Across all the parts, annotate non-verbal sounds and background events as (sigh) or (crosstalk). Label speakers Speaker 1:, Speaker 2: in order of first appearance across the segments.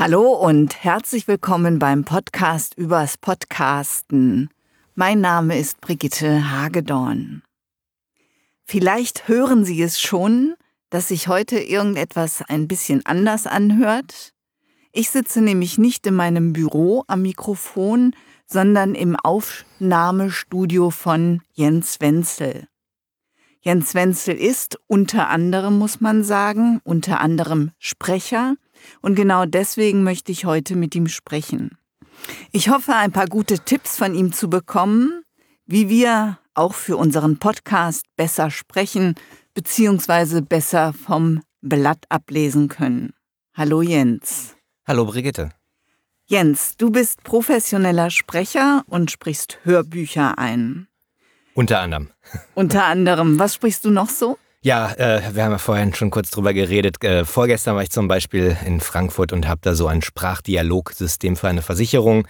Speaker 1: Hallo und herzlich willkommen beim Podcast übers Podcasten. Mein Name ist Brigitte Hagedorn. Vielleicht hören Sie es schon, dass sich heute irgendetwas ein bisschen anders anhört. Ich sitze nämlich nicht in meinem Büro am Mikrofon, sondern im Aufnahmestudio von Jens Wenzel. Jens Wenzel ist unter anderem, muss man sagen, unter anderem Sprecher, und genau deswegen möchte ich heute mit ihm sprechen. Ich hoffe, ein paar gute Tipps von ihm zu bekommen, wie wir auch für unseren Podcast besser sprechen bzw. besser vom Blatt ablesen können. Hallo Jens.
Speaker 2: Hallo Brigitte.
Speaker 1: Jens, du bist professioneller Sprecher und sprichst Hörbücher ein.
Speaker 2: Unter anderem. (laughs)
Speaker 1: Unter anderem. Was sprichst du noch so?
Speaker 2: Ja, äh, wir haben ja vorhin schon kurz drüber geredet. Äh, vorgestern war ich zum Beispiel in Frankfurt und habe da so ein Sprachdialogsystem für eine Versicherung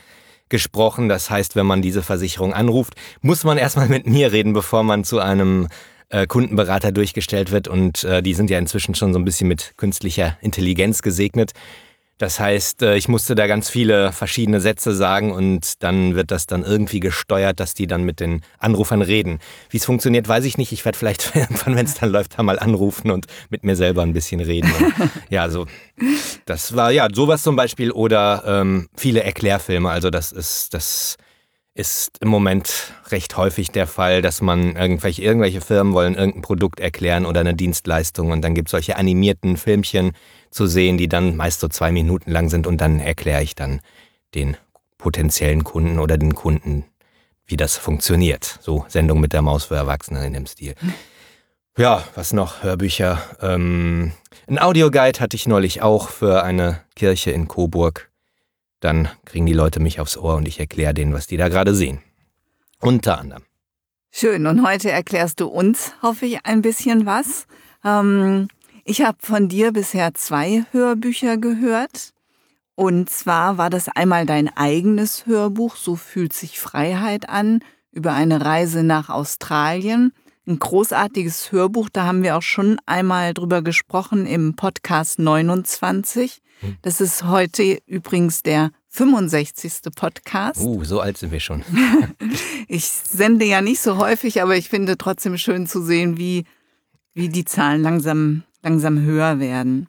Speaker 2: gesprochen. Das heißt, wenn man diese Versicherung anruft, muss man erstmal mit mir reden, bevor man zu einem äh, Kundenberater durchgestellt wird. Und äh, die sind ja inzwischen schon so ein bisschen mit künstlicher Intelligenz gesegnet. Das heißt, äh, ich musste da ganz viele verschiedene Sätze sagen und dann wird das dann irgendwie gesteuert, dass die dann mit den Anrufern reden. Wie es funktioniert, weiß ich nicht. Ich werde vielleicht (laughs) irgendwann, wenn es dann läuft, da mal anrufen und mit mir selber ein bisschen reden. Und (laughs) ja, so das war ja sowas zum Beispiel oder ähm, viele Erklärfilme. Also das ist das ist im Moment recht häufig der Fall, dass man irgendwelche, irgendwelche Firmen wollen irgendein Produkt erklären oder eine Dienstleistung und dann gibt es solche animierten Filmchen zu sehen, die dann meist so zwei Minuten lang sind und dann erkläre ich dann den potenziellen Kunden oder den Kunden, wie das funktioniert. So Sendung mit der Maus für Erwachsene in dem Stil. Ja, was noch? Hörbücher. Ähm, ein Audioguide hatte ich neulich auch für eine Kirche in Coburg. Dann kriegen die Leute mich aufs Ohr und ich erkläre denen, was die da gerade sehen. Unter anderem.
Speaker 1: Schön, und heute erklärst du uns, hoffe ich, ein bisschen was. Ähm, ich habe von dir bisher zwei Hörbücher gehört. Und zwar war das einmal dein eigenes Hörbuch, So fühlt sich Freiheit an, über eine Reise nach Australien. Ein großartiges Hörbuch, da haben wir auch schon einmal drüber gesprochen im Podcast 29. Hm. Das ist heute übrigens der 65. Podcast.
Speaker 2: Uh, so alt sind wir schon. (laughs)
Speaker 1: ich sende ja nicht so häufig, aber ich finde trotzdem schön zu sehen, wie, wie die Zahlen langsam langsam höher werden.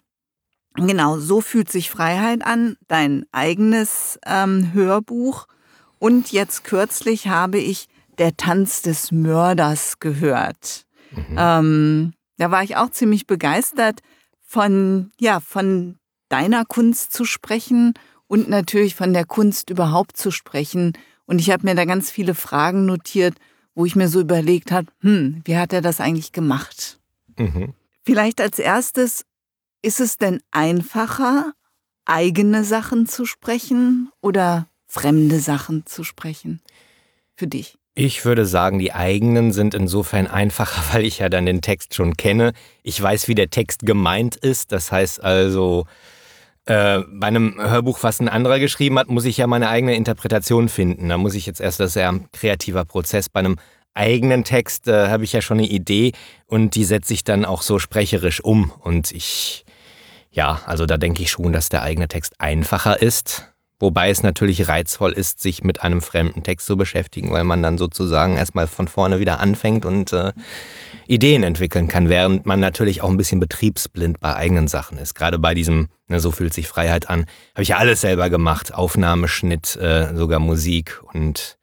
Speaker 1: Genau, so fühlt sich Freiheit an, dein eigenes ähm, Hörbuch. Und jetzt kürzlich habe ich Der Tanz des Mörders gehört. Mhm. Ähm, da war ich auch ziemlich begeistert von, ja, von deiner Kunst zu sprechen und natürlich von der Kunst überhaupt zu sprechen. Und ich habe mir da ganz viele Fragen notiert, wo ich mir so überlegt habe, hm, wie hat er das eigentlich gemacht? Mhm. Vielleicht als erstes, ist es denn einfacher, eigene Sachen zu sprechen oder fremde Sachen zu sprechen für dich?
Speaker 2: Ich würde sagen, die eigenen sind insofern einfacher, (laughs) weil ich ja dann den Text schon kenne. Ich weiß, wie der Text gemeint ist. Das heißt also, äh, bei einem Hörbuch, was ein anderer geschrieben hat, muss ich ja meine eigene Interpretation finden. Da muss ich jetzt erst, das ist ja ein kreativer Prozess. Bei einem eigenen Text äh, habe ich ja schon eine Idee und die setze ich dann auch so sprecherisch um. Und ich, ja, also da denke ich schon, dass der eigene Text einfacher ist. Wobei es natürlich reizvoll ist, sich mit einem fremden Text zu beschäftigen, weil man dann sozusagen erstmal von vorne wieder anfängt und äh, Ideen entwickeln kann, während man natürlich auch ein bisschen betriebsblind bei eigenen Sachen ist. Gerade bei diesem, ne, so fühlt sich Freiheit an, habe ich ja alles selber gemacht. Aufnahme, Schnitt, äh, sogar Musik und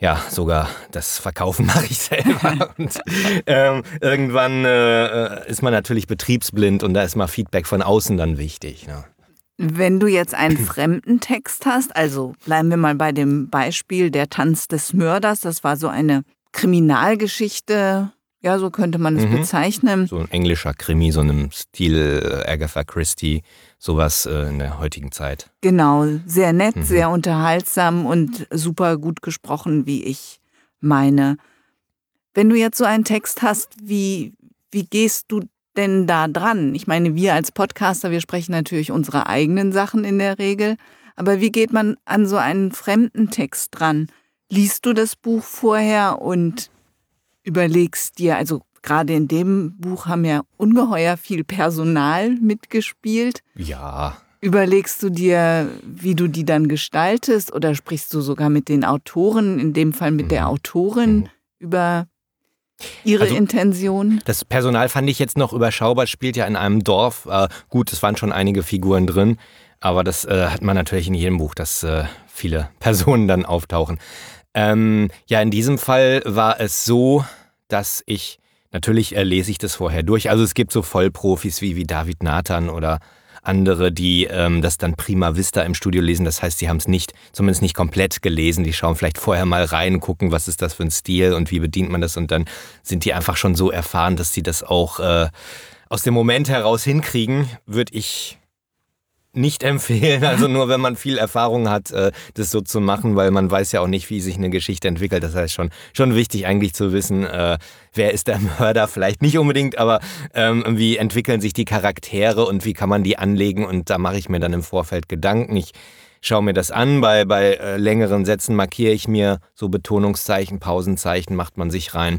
Speaker 2: ja, sogar das Verkaufen (laughs) mache ich selber. und ähm, irgendwann äh, ist man natürlich betriebsblind und da ist mal Feedback von außen dann wichtig. Ne?
Speaker 1: Wenn du jetzt einen (clears throat) fremden Text hast, also bleiben wir mal bei dem Beispiel der Tanz des Mörders, das war so eine Kriminalgeschichte, ja, so könnte man es mhm. bezeichnen.
Speaker 2: So ein englischer Krimi, so einem Stil äh, Agatha Christie, sowas äh, in der heutigen Zeit.
Speaker 1: Genau, sehr nett, mhm. sehr unterhaltsam und super gut gesprochen, wie ich meine. Wenn du jetzt so einen Text hast, wie, wie gehst du denn da dran? Ich meine, wir als Podcaster, wir sprechen natürlich unsere eigenen Sachen in der Regel, aber wie geht man an so einen fremden Text dran? Liest du das Buch vorher und überlegst dir, also gerade in dem Buch haben ja ungeheuer viel Personal mitgespielt.
Speaker 2: Ja.
Speaker 1: Überlegst du dir, wie du die dann gestaltest oder sprichst du sogar mit den Autoren, in dem Fall mit mhm. der Autorin, mhm. über Ihre also, Intention?
Speaker 2: Das Personal fand ich jetzt noch überschaubar, spielt ja in einem Dorf. Äh, gut, es waren schon einige Figuren drin, aber das äh, hat man natürlich in jedem Buch, dass äh, viele (laughs) Personen dann auftauchen. Ähm, ja, in diesem Fall war es so, dass ich, natürlich äh, lese ich das vorher durch. Also es gibt so Vollprofis wie, wie David Nathan oder andere, die ähm, das dann prima vista im Studio lesen. Das heißt, sie haben es nicht, zumindest nicht komplett gelesen. Die schauen vielleicht vorher mal rein, gucken, was ist das für ein Stil und wie bedient man das. Und dann sind die einfach schon so erfahren, dass sie das auch äh, aus dem Moment heraus hinkriegen. Würde ich nicht empfehlen. Also nur wenn man viel Erfahrung hat, äh, das so zu machen, weil man weiß ja auch nicht, wie sich eine Geschichte entwickelt. Das heißt schon, schon wichtig eigentlich zu wissen, äh, wer ist der (laughs) Mörder, vielleicht nicht unbedingt, aber ähm, wie entwickeln sich die Charaktere und wie kann man die anlegen und da mache ich mir dann im Vorfeld Gedanken. Ich schaue mir das an, bei, bei äh, längeren Sätzen markiere ich mir so Betonungszeichen, Pausenzeichen macht man sich rein.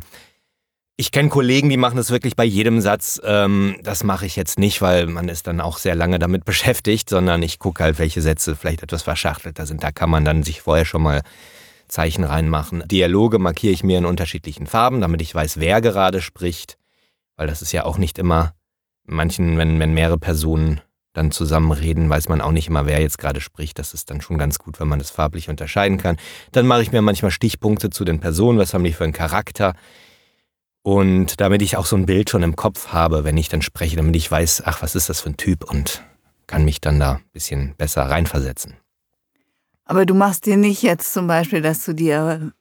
Speaker 2: Ich kenne Kollegen, die machen das wirklich bei jedem Satz. Ähm, das mache ich jetzt nicht, weil man ist dann auch sehr lange damit (laughs) beschäftigt, sondern ich gucke halt, welche Sätze vielleicht etwas verschachtelter sind. Da kann man dann sich vorher schon mal Zeichen reinmachen. Dialoge markiere ich mir in unterschiedlichen Farben, damit ich weiß, wer gerade spricht. Weil das ist ja auch nicht immer, manchen, wenn, wenn mehrere Personen dann zusammen reden, weiß man auch nicht immer, wer jetzt gerade spricht. Das ist dann schon ganz gut, wenn man das farblich unterscheiden kann. Dann mache ich mir manchmal Stichpunkte zu den Personen. Was haben die für einen Charakter? Und damit ich auch so ein Bild schon im Kopf habe, wenn ich dann spreche, damit ich weiß, ach, was ist das für ein Typ und kann mich dann da ein bisschen besser reinversetzen.
Speaker 1: Aber du machst dir nicht jetzt zum Beispiel, dass du dir,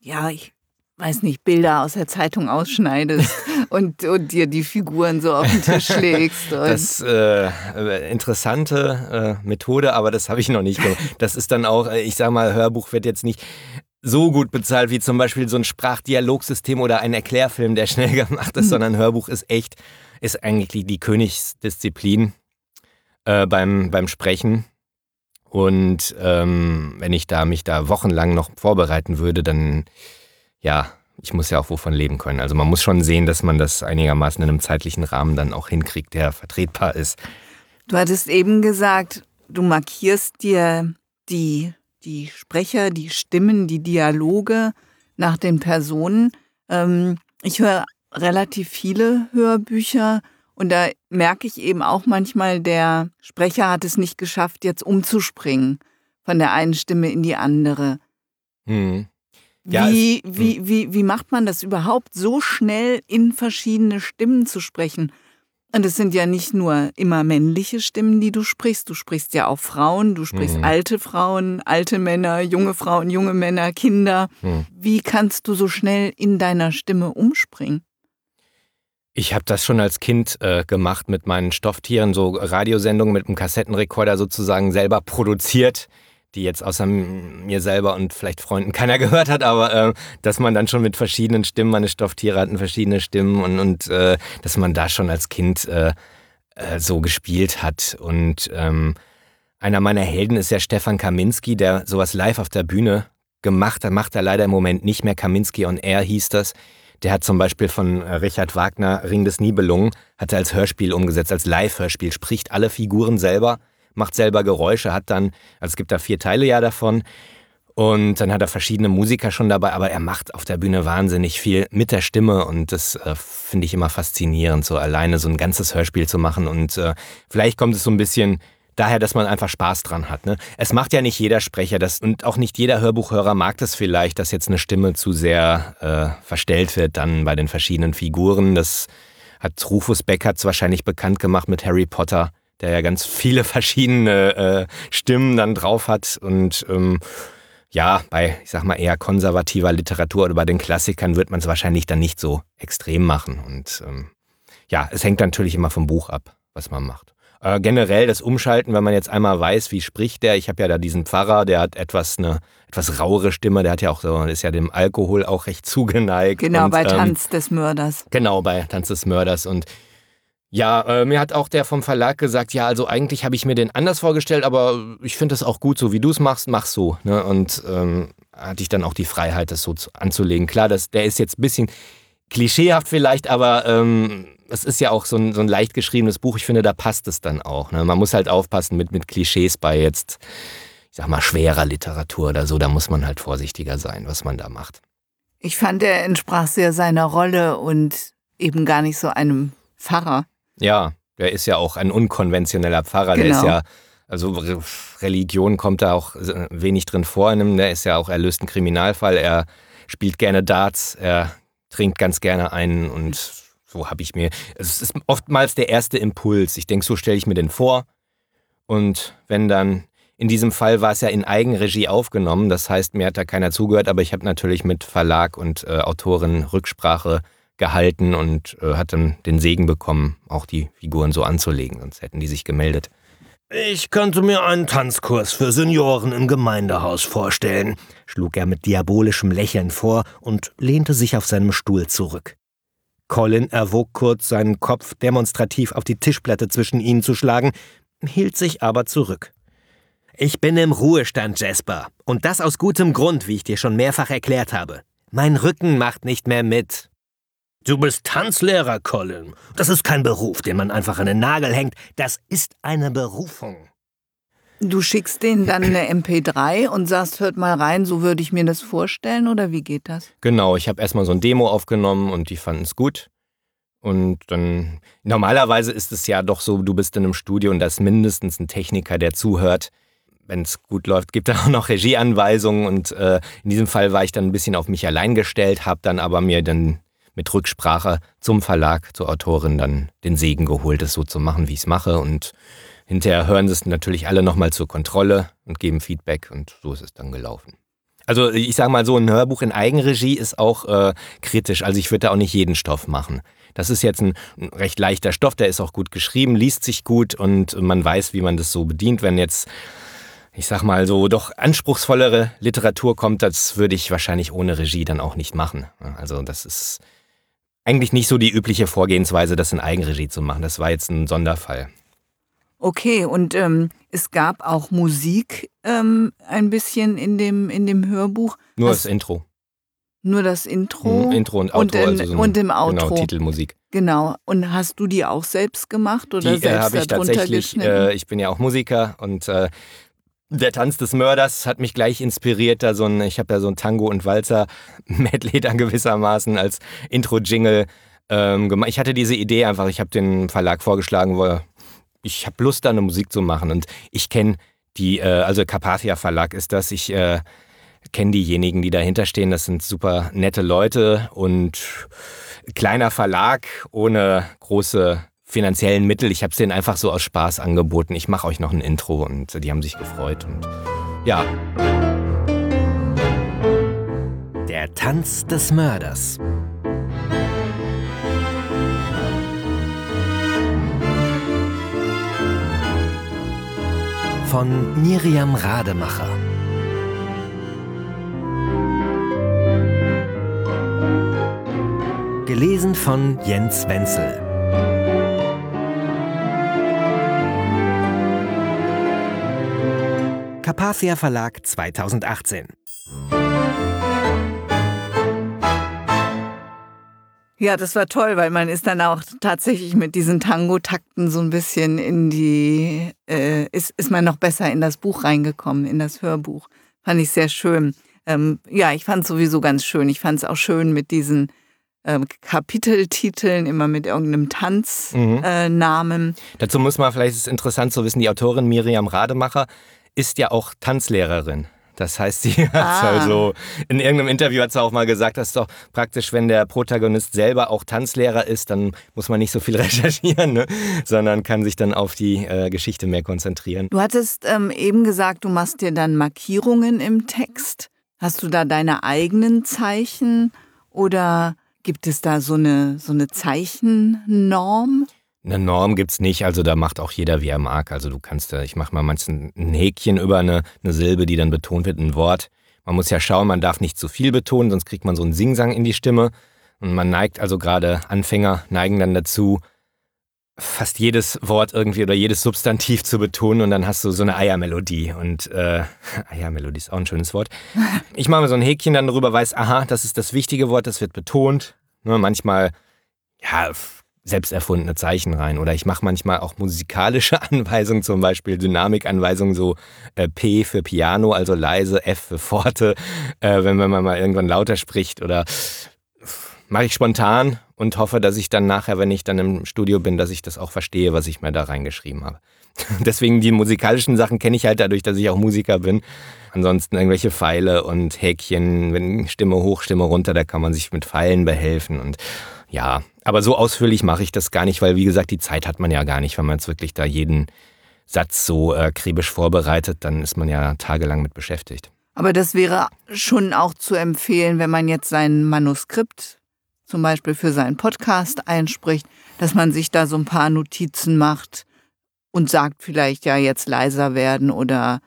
Speaker 1: ja, ich weiß nicht, Bilder aus der Zeitung ausschneidest (laughs) und, und dir die Figuren so auf den Tisch legst.
Speaker 2: das äh, interessante äh, Methode, aber das habe ich noch nicht gemacht. Das ist dann auch, äh, ich sage mal, Hörbuch wird jetzt nicht so gut bezahlt wie zum Beispiel so ein Sprachdialogsystem oder ein Erklärfilm, der schnell (laughs) gemacht ist, mhm. sondern Hörbuch ist echt, ist eigentlich die Königsdisziplin äh, beim, beim Sprechen. Und ähm, wenn ich da mich da wochenlang noch vorbereiten würde, dann ja, ich muss ja auch wovon leben können. Also man muss schon sehen, dass man das einigermaßen in einem zeitlichen Rahmen dann auch hinkriegt, der vertretbar ist.
Speaker 1: Du hattest eben gesagt, du markierst dir die die Sprecher, die Stimmen, die Dialoge nach den Personen. Ähm, ich höre relativ viele Hörbücher und da merke ich eben auch manchmal, der Sprecher hat es nicht geschafft, jetzt umzuspringen von der einen Stimme in die andere. Hm. Ja, wie, es, wie, hm. wie, wie macht man das überhaupt, so schnell in verschiedene Stimmen zu sprechen? Und es sind ja nicht nur immer männliche Stimmen, die du sprichst. Du sprichst ja auch Frauen, du sprichst mhm. alte Frauen, alte Männer, junge Frauen, junge Männer, Kinder. Mhm. Wie kannst du so schnell in deiner Stimme umspringen?
Speaker 2: Ich habe das schon als Kind äh, gemacht mit meinen Stofftieren, so Radiosendungen mit einem Kassettenrekorder sozusagen selber produziert die jetzt außer mir selber und vielleicht Freunden keiner (laughs) gehört hat, aber äh, dass man dann schon mit verschiedenen Stimmen, meine Stofftiere hatten verschiedene Stimmen und, und äh, dass man da schon als Kind äh, äh, so gespielt hat. Und ähm, einer meiner Helden ist ja Stefan Kaminski, der sowas live auf der Bühne gemacht hat, macht er leider im Moment nicht mehr. Kaminski on Air hieß das. Der hat zum Beispiel von äh, Richard Wagner Ring des Nibelungen, hat er als Hörspiel umgesetzt, als Live-Hörspiel, spricht alle Figuren selber macht selber Geräusche, hat dann, also es gibt da vier Teile ja davon. Und dann hat er verschiedene Musiker schon dabei, aber er macht auf der Bühne wahnsinnig viel mit der Stimme und das äh, finde ich immer faszinierend, so alleine so ein ganzes Hörspiel zu machen. Und äh, vielleicht kommt es so ein bisschen daher, dass man einfach Spaß dran hat. Ne? Es macht ja nicht jeder Sprecher das und auch nicht jeder Hörbuchhörer mag das vielleicht, dass jetzt eine Stimme zu sehr äh, verstellt wird dann bei den verschiedenen Figuren. Das hat Rufus Beckert wahrscheinlich bekannt gemacht mit Harry Potter der ja ganz viele verschiedene äh, Stimmen dann drauf hat und ähm, ja, bei, ich sag mal, eher konservativer Literatur oder bei den Klassikern wird man es wahrscheinlich dann nicht so extrem machen. Und ähm, ja, es hängt natürlich immer vom Buch ab, was man macht. Äh, generell das Umschalten, wenn man jetzt einmal weiß, wie spricht der. Ich habe ja da diesen Pfarrer, der hat etwas eine etwas rauere Stimme, der hat ja auch so, ist ja dem Alkohol auch recht zugeneigt.
Speaker 1: Genau,
Speaker 2: und,
Speaker 1: bei ähm, Tanz des Mörders.
Speaker 2: Genau, bei Tanz des Mörders. Und ja, äh, mir hat auch der vom Verlag gesagt, ja, also eigentlich habe ich mir den anders vorgestellt, aber ich finde es auch gut, so wie du es machst, mach so. Ne? Und ähm, hatte ich dann auch die Freiheit, das so zu, anzulegen. Klar, das, der ist jetzt ein bisschen klischeehaft vielleicht, aber ähm, es ist ja auch so ein, so ein leicht geschriebenes Buch. Ich finde, da passt es dann auch. Ne? Man muss halt aufpassen mit, mit Klischees bei jetzt, ich sag mal, schwerer Literatur oder so. Da muss man halt vorsichtiger sein, was man da macht.
Speaker 1: Ich fand, er entsprach sehr seiner Rolle und eben gar nicht so einem Pfarrer.
Speaker 2: Ja, der ist ja auch ein unkonventioneller Pfarrer. Genau. Der ist genau. ja, also Religion kommt da auch wenig drin vor. Der ist ja auch erlöst ein Kriminalfall. Er spielt gerne Darts, er trinkt ganz gerne einen und so habe ich mir. Es ist oftmals der erste Impuls. Ich denke, so stelle ich mir den vor. Und wenn dann, in diesem Fall war es ja in Eigenregie aufgenommen, das heißt, mir hat da keiner zugehört, aber ich habe natürlich mit Verlag und äh, Autorin Rücksprache gehalten und äh, hat dann den Segen bekommen, auch die Figuren so anzulegen, sonst hätten die sich gemeldet.
Speaker 3: Ich könnte mir einen Tanzkurs für Senioren im Gemeindehaus vorstellen, schlug er mit diabolischem Lächeln vor und lehnte sich auf seinem Stuhl zurück. Colin erwog kurz, seinen Kopf demonstrativ auf die Tischplatte zwischen ihnen zu schlagen, hielt sich aber zurück. Ich bin im Ruhestand, Jasper, und das aus gutem Grund, wie ich dir schon mehrfach erklärt habe. Mein Rücken macht nicht mehr mit. Du bist Tanzlehrer, Colin. Das ist kein Beruf, den man einfach an den Nagel hängt. Das ist eine Berufung.
Speaker 1: Du schickst denen dann eine (clears throat) MP3 und sagst, hört mal rein, so würde ich mir das vorstellen oder wie geht das?
Speaker 2: Genau, ich habe erstmal so ein Demo aufgenommen und die fanden es gut. Und dann, normalerweise ist es ja doch so, du bist in einem Studio und da ist mindestens ein Techniker, der zuhört. Wenn es gut läuft, gibt er auch noch Regieanweisungen und äh, in diesem Fall war ich dann ein bisschen auf mich allein gestellt, habe dann aber mir dann mit Rücksprache zum Verlag, zur Autorin dann den Segen geholt, es so zu machen, wie ich es mache. Und hinterher hören sie es natürlich alle nochmal zur Kontrolle und geben Feedback und so ist es dann gelaufen. Also ich sage mal so, ein Hörbuch in Eigenregie ist auch äh, kritisch. Also ich würde da auch nicht jeden Stoff machen. Das ist jetzt ein, ein recht leichter Stoff, der ist auch gut geschrieben, liest sich gut und man weiß, wie man das so bedient. Wenn jetzt ich sag mal so, doch anspruchsvollere Literatur kommt, das würde ich wahrscheinlich ohne Regie dann auch nicht machen. Also das ist eigentlich nicht so die übliche Vorgehensweise, das in Eigenregie zu machen. Das war jetzt ein Sonderfall.
Speaker 1: Okay, und ähm, es gab auch Musik ähm, ein bisschen in dem, in dem Hörbuch.
Speaker 2: Nur das, das Intro.
Speaker 1: Nur das Intro.
Speaker 2: Mhm, Intro und Outro.
Speaker 1: Und, in,
Speaker 2: also so
Speaker 1: und im Outro.
Speaker 2: Genau, Titelmusik.
Speaker 1: Genau. Und hast du die auch selbst gemacht oder
Speaker 2: die,
Speaker 1: selbst
Speaker 2: äh, habe ich tatsächlich. Äh, ich bin ja auch Musiker und äh, der Tanz des Mörders hat mich gleich inspiriert. Da so ein, ich habe ja so ein Tango und Walzer Medley dann gewissermaßen als Intro-Jingle ähm, gemacht. Ich hatte diese Idee einfach. Ich habe den Verlag vorgeschlagen, wo ich habe Lust, da eine Musik zu machen. Und ich kenne die, äh, also Carpathia Verlag ist das. Ich äh, kenne diejenigen, die dahinter stehen. Das sind super nette Leute und kleiner Verlag ohne große finanziellen Mittel. Ich habe es denen einfach so aus Spaß angeboten. Ich mache euch noch ein Intro und die haben sich gefreut und ja.
Speaker 3: Der Tanz des Mörders. Von Miriam Rademacher. Gelesen von Jens Wenzel. Carpathia Verlag 2018.
Speaker 1: Ja, das war toll, weil man ist dann auch tatsächlich mit diesen Tango-Takten so ein bisschen in die, äh, ist, ist man noch besser in das Buch reingekommen, in das Hörbuch. Fand ich sehr schön. Ähm, ja, ich fand es sowieso ganz schön. Ich fand es auch schön mit diesen ähm, Kapiteltiteln, immer mit irgendeinem Tanznamen. Mhm.
Speaker 2: Äh, Dazu muss man, vielleicht ist es interessant zu wissen, die Autorin Miriam Rademacher ist ja auch Tanzlehrerin. Das heißt, sie (laughs) hat ah. also in irgendeinem Interview hat sie auch mal gesagt, dass doch praktisch, wenn der Protagonist selber auch Tanzlehrer ist, dann muss man nicht so viel (laughs) recherchieren, ne? sondern kann sich dann auf die äh, Geschichte mehr konzentrieren.
Speaker 1: Du hattest ähm, eben gesagt, du machst dir dann Markierungen im Text. Hast du da deine eigenen Zeichen oder gibt es da so eine, so eine Zeichennorm?
Speaker 2: Eine Norm gibt es nicht, also da macht auch jeder, wie er mag. Also du kannst da, ich mache mal manchmal ein Häkchen über eine, eine Silbe, die dann betont wird, ein Wort. Man muss ja schauen, man darf nicht zu viel betonen, sonst kriegt man so einen Singsang in die Stimme. Und man neigt also gerade, Anfänger neigen dann dazu, fast jedes Wort irgendwie oder jedes Substantiv zu betonen und dann hast du so eine Eiermelodie. Und äh, (laughs) Eiermelodie ist auch ein schönes Wort. (laughs) Ich mache mir so ein Häkchen dann darüber, weiß, aha, das ist das wichtige Wort, das wird betont. Ne, manchmal, ja, selbst erfundene Zeichen rein. Oder ich mache manchmal auch musikalische (laughs) Anweisungen, zum Beispiel Dynamikanweisungen, so äh, P für Piano, also leise, F für Forte, äh, wenn man mal irgendwann lauter spricht. Oder mache ich spontan und hoffe, dass ich dann nachher, wenn ich dann im Studio bin, dass ich das auch verstehe, was ich mir da reingeschrieben habe. (laughs) Deswegen die musikalischen Sachen kenne ich halt dadurch, dass ich auch Musiker bin. Ansonsten irgendwelche Pfeile und Häkchen, wenn Stimme hoch, Stimme runter, da kann man sich mit Pfeilen behelfen und ja, aber so ausführlich mache ich das gar nicht, weil wie gesagt, die Zeit hat man ja gar nicht, wenn man jetzt wirklich da jeden Satz so äh, akribisch vorbereitet, dann ist man ja tagelang mit beschäftigt.
Speaker 1: Aber das wäre schon auch zu empfehlen, wenn man jetzt sein Manuskript zum Beispiel für seinen Podcast einspricht, dass man sich da so ein paar Notizen macht und sagt vielleicht ja jetzt leiser werden oder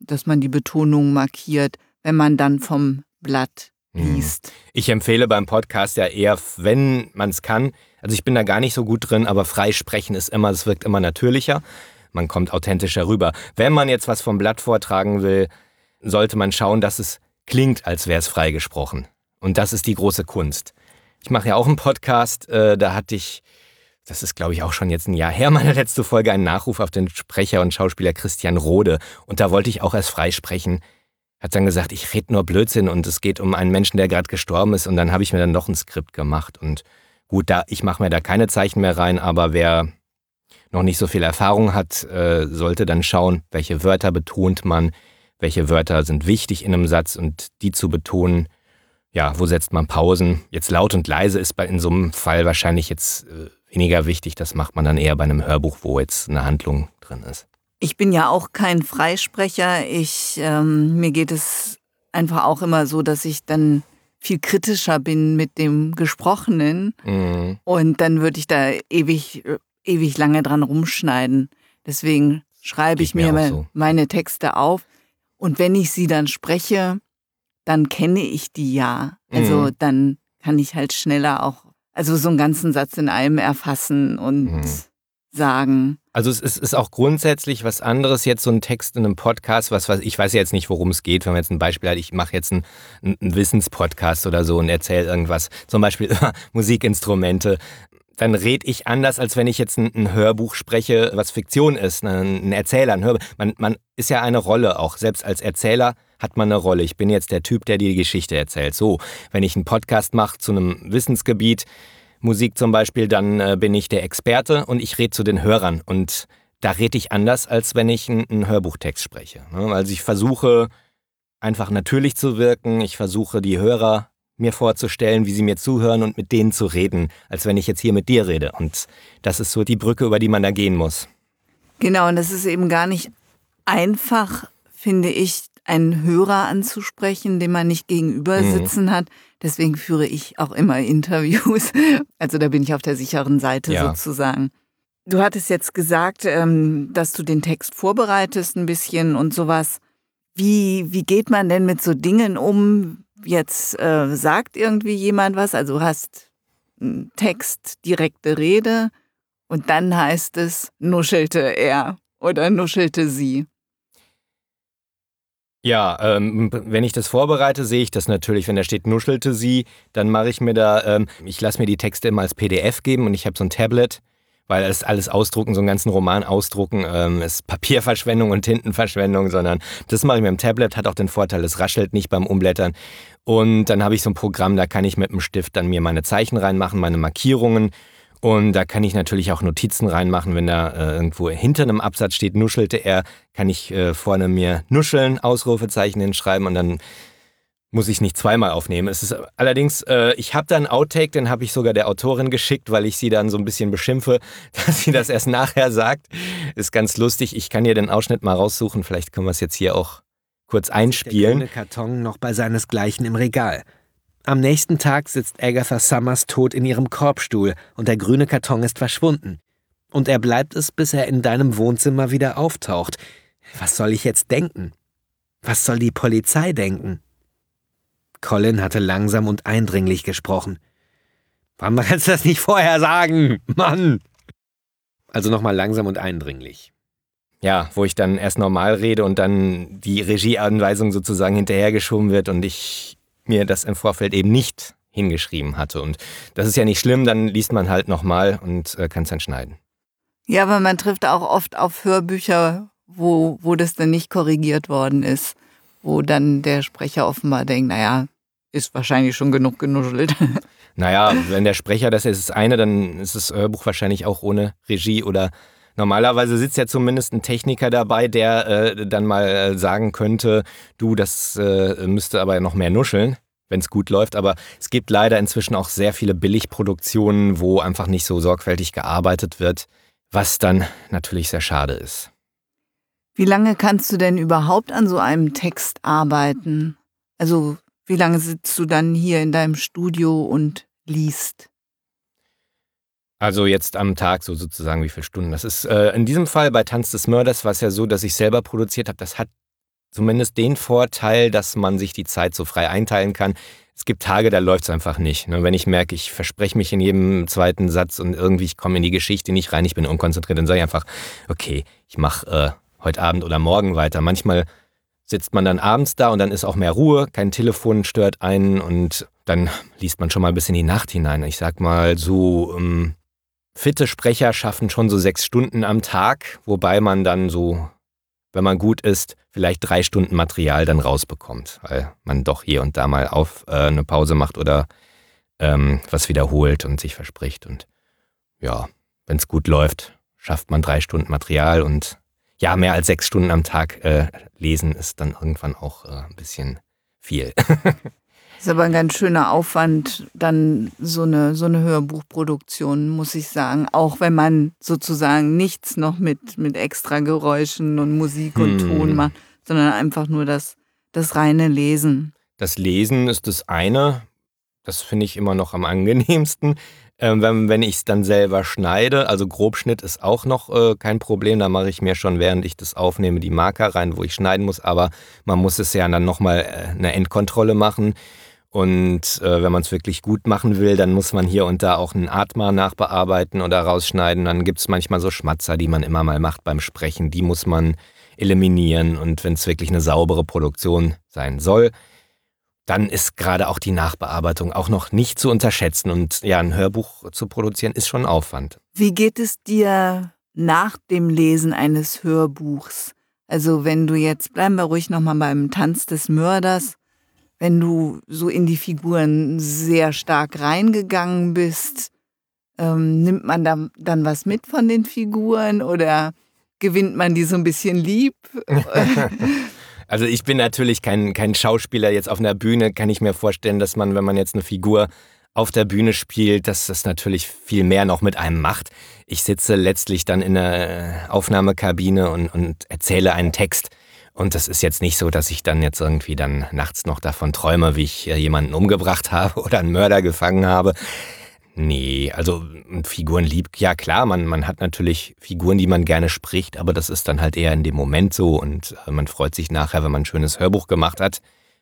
Speaker 1: dass man die Betonung markiert, wenn man dann vom Blatt. Liest.
Speaker 2: Ich empfehle beim Podcast ja eher, wenn man es kann, also ich bin da gar nicht so gut drin, aber freisprechen ist immer, es wirkt immer natürlicher. Man kommt authentischer rüber. Wenn man jetzt was vom Blatt vortragen will, sollte man schauen, dass es klingt, als wäre es freigesprochen. Und das ist die große Kunst. Ich mache ja auch einen Podcast, äh, da hatte ich, das ist glaube ich auch schon jetzt ein Jahr her, (laughs) meine letzte Folge, einen Nachruf auf den Sprecher und Schauspieler Christian Rode. Und da wollte ich auch erst freisprechen hat dann gesagt, ich rede nur Blödsinn und es geht um einen Menschen, der gerade gestorben ist. Und dann habe ich mir dann noch ein Skript gemacht. Und gut, da, ich mache mir da keine Zeichen mehr rein, aber wer noch nicht so viel Erfahrung hat, äh, sollte dann schauen, welche Wörter betont man, welche Wörter sind wichtig in einem Satz und die zu betonen. Ja, wo setzt man Pausen? Jetzt laut und leise ist bei in so einem Fall wahrscheinlich jetzt äh, weniger wichtig. Das macht man dann eher bei einem Hörbuch, wo jetzt eine Handlung drin ist.
Speaker 1: Ich bin ja auch kein Freisprecher. Ich, ähm, mir geht es einfach auch immer so, dass ich dann viel kritischer bin mit dem Gesprochenen. Mhm. Und dann würde ich da ewig, ewig lange dran rumschneiden. Deswegen schreibe ich, ich mir, mir so. meine Texte auf. Und wenn ich sie dann spreche, dann kenne ich die ja. Also mhm. dann kann ich halt schneller auch, also so einen ganzen Satz in einem erfassen und mhm. Sagen.
Speaker 2: Also es ist, ist, auch grundsätzlich was anderes, jetzt so ein Text in einem Podcast, was, was ich weiß ja jetzt nicht, worum es geht, wenn man jetzt ein Beispiel hat, ich mache jetzt einen, einen Wissenspodcast oder so und erzähle irgendwas, zum Beispiel über (laughs) Musikinstrumente, dann rede ich anders, als wenn ich jetzt ein, ein, Hörbuch spreche, was Fiktion ist, ein, ein Erzähler, ein Hörbuch. Man, man ist ja eine Rolle auch, selbst als Erzähler hat man eine Rolle. Ich bin jetzt der Typ, der die Geschichte erzählt. So, wenn ich einen Podcast mache zu einem Wissensgebiet, Musik zum Beispiel, dann äh, bin ich der Experte und ich rede zu den Hörern. Und da rede ich anders, als wenn ich einen Hörbuchtext spreche. Ne? Also ich versuche einfach natürlich zu wirken. Ich versuche die Hörer mir vorzustellen, wie sie mir zuhören und mit denen zu reden, als wenn ich jetzt hier mit dir rede. Und das ist so die Brücke, über die man da gehen muss.
Speaker 1: Genau, und das ist eben gar nicht einfach, finde ich, einen Hörer anzusprechen, den man nicht gegenüber mhm. sitzen mhm. hat. Deswegen führe ich auch immer Interviews. (laughs) Also da bin ich auf der sicheren Seite ja. sozusagen. Du hattest jetzt gesagt, ähm, dass du den Text vorbereitest ein bisschen und sowas. Wie, wie geht man denn mit so Dingen um? Jetzt äh, sagt irgendwie jemand was, also hast einen Text, direkte Rede und dann heißt es, nuschelte er oder nuschelte sie.
Speaker 2: Ja, ähm, wenn ich das vorbereite, sehe ich das natürlich. Wenn da steht, nuschelte sie, dann mache ich mir da, ähm, ich lasse mir die Texte immer als PDF geben und ich habe so ein Tablet, weil das alles ausdrucken, so einen ganzen Roman ausdrucken, ähm, ist Papierverschwendung und Tintenverschwendung, sondern das mache ich mit dem Tablet, hat auch den Vorteil, es raschelt nicht beim Umblättern. Und dann habe ich so ein Programm, da kann ich mit dem Stift dann mir meine Zeichen reinmachen, meine Markierungen und da kann ich natürlich auch Notizen reinmachen, wenn da äh, irgendwo hinter einem Absatz steht, nuschelte er, kann ich äh, vorne mir nuscheln, Ausrufezeichen hinschreiben und dann muss ich nicht zweimal aufnehmen. Es ist allerdings, äh, ich habe da einen Outtake, den habe ich sogar der Autorin geschickt, weil ich sie dann so ein bisschen beschimpfe, (laughs) dass sie das erst nachher sagt. Ist ganz lustig. Ich kann ihr den Ausschnitt mal raussuchen. Vielleicht können wir es jetzt hier auch kurz einspielen.
Speaker 3: Der Karton noch bei seinesgleichen im Regal. Am nächsten Tag sitzt Agatha Summers tot in ihrem Korbstuhl und der grüne Karton ist verschwunden. Und er bleibt es, bis er in deinem Wohnzimmer wieder auftaucht. Was soll ich jetzt denken? Was soll die Polizei denken? Colin hatte langsam und eindringlich gesprochen. Warum kannst du das nicht vorher sagen? Mann! Also nochmal langsam und eindringlich.
Speaker 2: Ja, wo ich dann erst normal rede und dann die Regieanweisung sozusagen hinterhergeschoben wird und ich mir das im Vorfeld eben nicht hingeschrieben hatte. Und das ist ja nicht schlimm, dann liest man halt nochmal und äh, kann es dann schneiden.
Speaker 1: Ja, aber man trifft auch oft auf Hörbücher, wo, wo das dann nicht korrigiert worden ist, wo dann der Sprecher offenbar denkt, naja, ist wahrscheinlich schon genug genuschelt. (laughs)
Speaker 2: Naja, wenn der Sprecher das ist, das eine, dann ist das Hörbuch wahrscheinlich auch ohne Regie oder normalerweise sitzt ja zumindest ein Techniker dabei, der äh, dann mal äh, sagen könnte, du, das äh, müsste aber noch mehr nuscheln wenn es gut läuft. Aber es gibt leider inzwischen auch sehr viele Billigproduktionen, wo einfach nicht so sorgfältig gearbeitet wird, was dann natürlich sehr schade ist.
Speaker 1: Wie lange kannst du denn überhaupt an so einem Text arbeiten? Also wie lange sitzt du dann hier in deinem Studio und liest?
Speaker 2: Also jetzt am Tag so sozusagen wie viele Stunden. Das ist äh, in diesem Fall bei Tanz des Mörders war es ja so, dass ich selber produziert habe. Das hat zumindest den Vorteil, dass man sich die Zeit so frei einteilen kann. Es gibt Tage, da läuft es einfach nicht. Ne? Wenn ich merke, ich verspreche mich in jedem zweiten Satz und irgendwie ich komme in die Geschichte nicht rein, ich bin unkonzentriert, dann sage ich einfach, okay, ich mache äh, heute Abend oder morgen weiter. Manchmal sitzt man dann abends da und dann ist auch mehr Ruhe, kein Telefon stört einen und dann liest man schon mal bis in die Nacht hinein. Ich sag mal, so ähm, fitte Sprecher schaffen schon so sechs Stunden am Tag, wobei man dann so, wenn man gut ist, vielleicht drei Stunden Material dann rausbekommt, weil man doch hier und da mal auf äh, eine Pause macht oder ähm, was wiederholt und sich verspricht. Und ja, wenn es gut läuft, schafft man drei Stunden Material und ja, mehr als sechs Stunden am Tag äh, lesen ist dann irgendwann auch äh, ein bisschen viel. (laughs)
Speaker 1: ist aber ein ganz schöner Aufwand, dann so eine, so eine Hörbuchproduktion, muss ich sagen. Auch wenn man sozusagen nichts noch mit, mit extra Geräuschen und Musik und hm. Ton macht, sondern einfach nur das, das reine Lesen.
Speaker 2: Das Lesen ist das eine. Das finde ich immer noch am angenehmsten. Ähm, wenn wenn ich es dann selber schneide, also Grobschnitt ist auch noch äh, kein Problem, da mache ich mir schon, während ich das aufnehme, die Marker rein, wo ich schneiden muss, aber man muss es ja dann nochmal äh, eine Endkontrolle machen. Und äh, wenn man es wirklich gut machen will, dann muss man hier und da auch einen Atma nachbearbeiten oder rausschneiden. Dann gibt es manchmal so Schmatzer, die man immer mal macht beim Sprechen. Die muss man eliminieren. Und wenn es wirklich eine saubere Produktion sein soll, dann ist gerade auch die Nachbearbeitung auch noch nicht zu unterschätzen. Und ja, ein Hörbuch zu produzieren ist schon Aufwand.
Speaker 1: Wie geht es dir nach dem Lesen eines Hörbuchs? Also wenn du jetzt, bleiben wir ruhig nochmal beim Tanz des Mörders, wenn du so in die Figuren sehr stark reingegangen bist, ähm, nimmt man da dann was mit von den Figuren oder gewinnt man die so ein bisschen lieb? (laughs)
Speaker 2: Also ich bin natürlich kein, kein Schauspieler jetzt auf einer Bühne, kann ich mir vorstellen, dass man, wenn man jetzt eine Figur auf der Bühne spielt, dass das natürlich viel mehr noch mit einem macht. Ich sitze letztlich dann in der Aufnahmekabine und, und erzähle einen Text. Und das ist jetzt nicht so, dass ich dann jetzt irgendwie dann nachts noch davon träume, wie ich jemanden umgebracht (laughs) habe oder einen Mörder gefangen habe. Nee, also Figuren lieb, ja klar, man, man hat natürlich Figuren, die man gerne spricht, aber das ist dann halt eher in dem Moment so und äh, man freut sich nachher, wenn man ein schönes Hörbuch gemacht hat,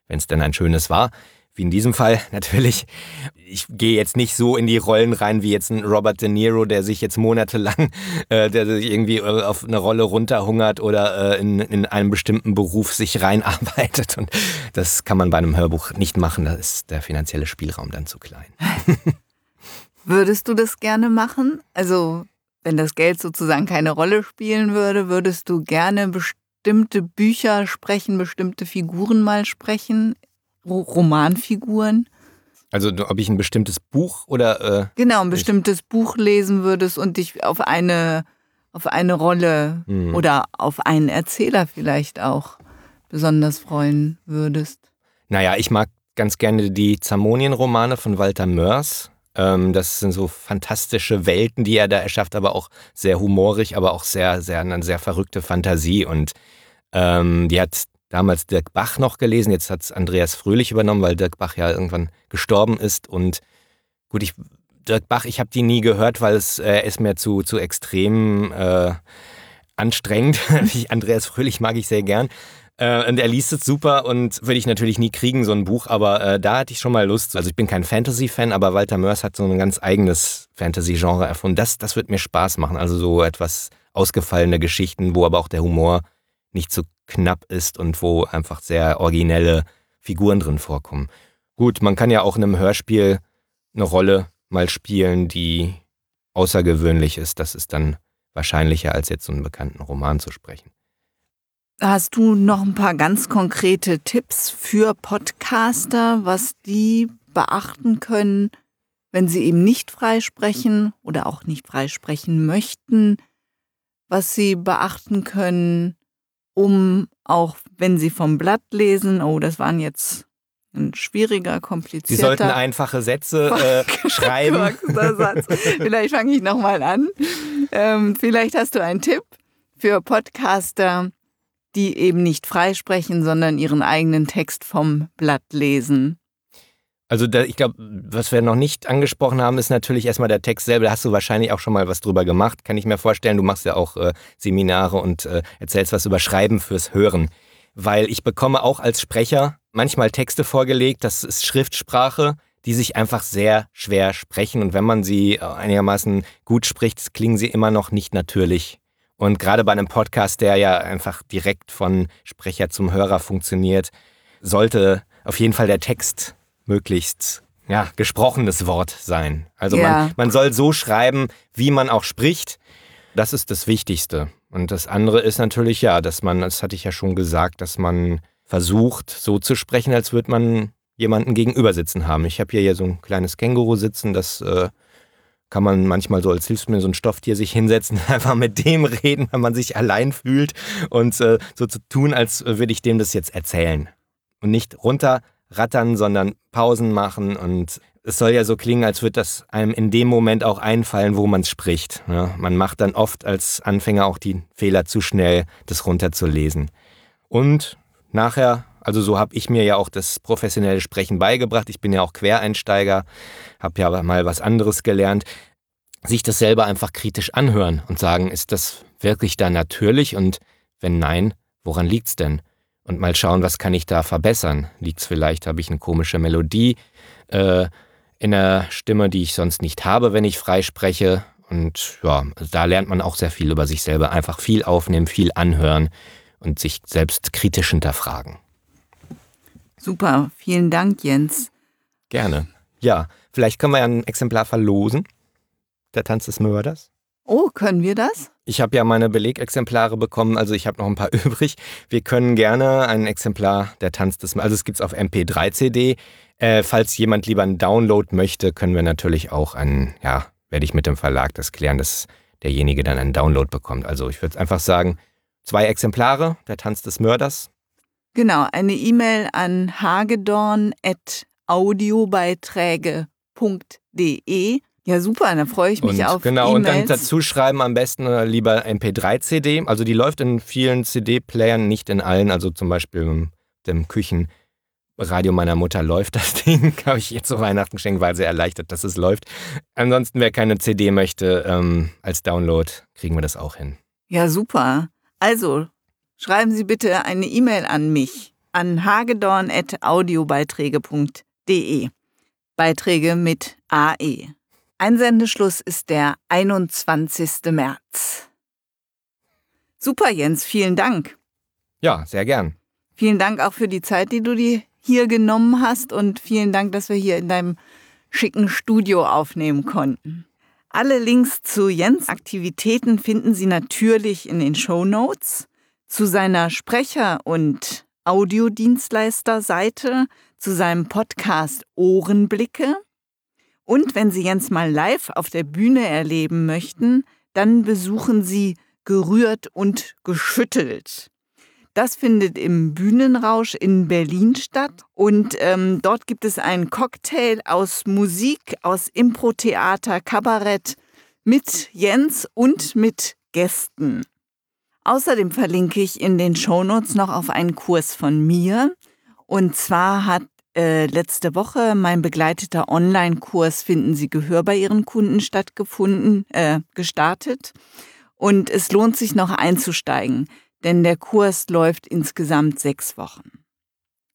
Speaker 2: wenn es denn ein schönes war. Wie in diesem Fall (laughs) natürlich. Ich gehe jetzt nicht so in die Rollen rein wie jetzt ein Robert De Niro, der sich jetzt monatelang, (laughs) äh, der sich irgendwie äh, auf eine Rolle runterhungert oder äh, in, in einem bestimmten Beruf sich reinarbeitet. Und das kann man bei einem Hörbuch nicht machen, da ist der finanzielle Spielraum dann zu klein. (laughs)
Speaker 1: Würdest du das gerne machen? Also, wenn das Geld sozusagen keine Rolle spielen würde, würdest du gerne bestimmte Bücher sprechen, bestimmte Figuren mal sprechen? Romanfiguren?
Speaker 2: Also, ob ich ein bestimmtes Buch oder.
Speaker 1: Äh, genau, ein bestimmtes Buch lesen würdest und dich auf eine, auf eine Rolle mhm. oder auf einen Erzähler vielleicht auch besonders freuen würdest.
Speaker 2: Naja, ich mag ganz gerne die Zamonien-Romane von Walter Mörs. Ähm, das sind so fantastische Welten, die er da erschafft, aber auch sehr humorig, aber auch sehr, sehr, eine sehr verrückte Fantasie. Und ähm, die hat damals Dirk Bach noch gelesen, jetzt hat es Andreas Fröhlich übernommen, weil Dirk Bach ja irgendwann gestorben ist. Und gut, ich, Dirk Bach, ich habe die nie gehört, weil es äh, ist mir zu, zu extrem äh, anstrengend. (laughs) Andreas Fröhlich mag ich sehr gern. Äh, und er liest es super und würde ich natürlich nie kriegen, so ein Buch, aber äh, da hatte ich schon mal Lust. Also ich bin kein Fantasy-Fan, aber Walter Mörs hat so ein ganz eigenes Fantasy-Genre erfunden. Das, das wird mir Spaß machen. Also so etwas ausgefallene Geschichten, wo aber auch der Humor nicht so knapp ist und wo einfach sehr originelle Figuren drin vorkommen. Gut, man kann ja auch in einem Hörspiel eine Rolle mal spielen, die außergewöhnlich ist. Das ist dann wahrscheinlicher, als jetzt so einen bekannten Roman zu sprechen.
Speaker 1: Hast du noch ein paar ganz konkrete Tipps für Podcaster, was die beachten können, wenn sie eben nicht freisprechen oder auch nicht freisprechen möchten, was sie beachten können, um auch wenn sie vom Blatt lesen, oh, das waren jetzt ein schwieriger, komplizierter.
Speaker 2: Sie sollten einfache Sätze äh, (laughs) schreiben.
Speaker 1: Vielleicht fange ich nochmal an. Ähm, vielleicht hast du einen Tipp für Podcaster, die eben nicht freisprechen, sondern ihren eigenen Text vom Blatt lesen.
Speaker 2: Also da, ich glaube, was wir noch nicht angesprochen haben, ist natürlich erstmal der Text selber. Da hast du wahrscheinlich auch schon mal was drüber gemacht, kann ich mir vorstellen. Du machst ja auch äh, Seminare und äh, erzählst was über Schreiben fürs Hören. Weil ich bekomme auch als Sprecher manchmal Texte vorgelegt, das ist Schriftsprache, die sich einfach sehr schwer sprechen. Und wenn man sie einigermaßen gut spricht, klingen sie immer noch nicht natürlich. Und gerade bei einem Podcast, der ja einfach direkt von Sprecher zum Hörer funktioniert, sollte auf jeden Fall der Text möglichst ja, gesprochenes Wort sein. Also ja. man, man soll so schreiben, wie man auch spricht. Das ist das Wichtigste. Und das andere ist natürlich ja, dass man, das hatte ich ja schon gesagt, dass man versucht, so zu sprechen, als würde man jemanden gegenüber sitzen haben. Ich habe hier ja so ein kleines Känguru sitzen, das äh, kann man manchmal so als Hilfsmittel so ein Stofftier sich hinsetzen, (laughs) einfach mit dem reden, wenn man sich allein fühlt und äh, so zu tun, als würde ich dem das jetzt erzählen. Und nicht runter rattern, sondern Pausen machen und es soll ja so klingen, als würde das einem in dem Moment auch einfallen, wo man es spricht. Ja, man macht dann oft als Anfänger auch die Fehler zu schnell, das runterzulesen. Und nachher, also so habe ich mir ja auch das professionelle Sprechen beigebracht. Ich bin ja auch Quereinsteiger, habe ja mal was anderes gelernt. Sich das selber einfach kritisch anhören und sagen, ist das wirklich da natürlich? Und wenn nein, woran liegt's denn? Und mal schauen, was kann ich da verbessern. Liegt es vielleicht, habe ich eine komische Melodie äh, in der Stimme, die ich sonst nicht habe, wenn ich frei spreche. Und ja, da lernt man auch sehr viel über sich selber. Einfach viel aufnehmen, viel anhören und sich selbst kritisch hinterfragen.
Speaker 1: Super, vielen Dank, Jens.
Speaker 2: Gerne. Ja, vielleicht können wir ja ein Exemplar verlosen. Der Tanz des Mörders.
Speaker 1: Oh, können wir das?
Speaker 2: Ich habe ja meine Belegexemplare bekommen, also ich habe noch ein paar (laughs) übrig. Wir können gerne ein Exemplar der Tanz des, also es gibt es auf MP3-CD. Äh, falls jemand lieber einen Download möchte, können wir natürlich auch einen, ja, werde ich mit dem Verlag das klären, dass derjenige dann einen Download bekommt. Also ich würde einfach sagen, zwei Exemplare, der Tanz des Mörders.
Speaker 1: Genau, eine E-Mail an hagedorn.audiobeiträge.de ja, super, da freue ich mich
Speaker 2: und,
Speaker 1: auf.
Speaker 2: Genau, e und dann dazu schreiben am besten äh, lieber MP3-CD. Also die läuft in vielen CD-Playern, nicht in allen. Also zum Beispiel im dem Küchenradio meiner Mutter läuft das (laughs) Ding. Habe ich jetzt zu Weihnachten geschenkt, weil sie erleichtert, dass es läuft. Ansonsten, wer keine CD möchte, ähm, als Download, kriegen wir das auch hin.
Speaker 1: Ja, super. Also, schreiben Sie bitte eine E-Mail an mich an hagedorn.audiobeiträge.de. Beiträge mit AE. Einsendeschluss ist der 21. März. Super, Jens, vielen Dank.
Speaker 2: Ja, sehr gern.
Speaker 1: Vielen Dank auch für die Zeit, die du dir hier genommen hast und vielen Dank, dass wir hier in deinem schicken Studio aufnehmen konnten. Alle Links zu Jens Aktivitäten finden Sie natürlich in den Show Notes. Zu seiner Sprecher- und Audiodienstleister-Seite, zu seinem Podcast Ohrenblicke und wenn Sie Jens mal live auf der Bühne erleben möchten, dann besuchen Sie Gerührt und Geschüttelt. Das findet im Bühnenrausch in Berlin statt und ähm, dort gibt es einen Cocktail aus Musik, aus Impro-Theater, Kabarett mit Jens und mit Gästen. Außerdem verlinke ich in den Shownotes noch auf einen Kurs von mir. Und zwar hat äh, letzte Woche mein begleiteter Online-Kurs Finden Sie Gehör bei Ihren Kunden stattgefunden, äh, gestartet. Und es lohnt sich noch einzusteigen, denn der Kurs läuft insgesamt sechs Wochen.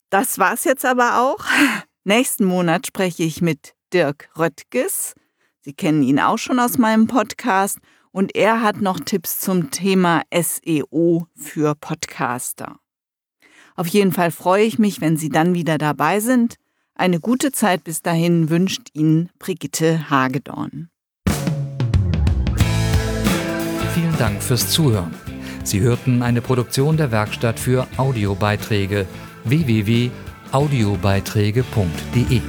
Speaker 1: Das war's jetzt aber auch. (laughs) Nächsten Monat spreche ich mit Dirk Röttges. Sie kennen ihn auch schon aus meinem Podcast und er hat noch Tipps zum Thema SEO für Podcaster. Auf jeden Fall freue ich mich, wenn Sie dann wieder dabei sind. Eine gute Zeit bis dahin wünscht Ihnen Brigitte Hagedorn.
Speaker 4: Vielen Dank fürs Zuhören. Sie hörten eine Produktion der Werkstatt für Audiobeiträge www.audiobeiträge.de.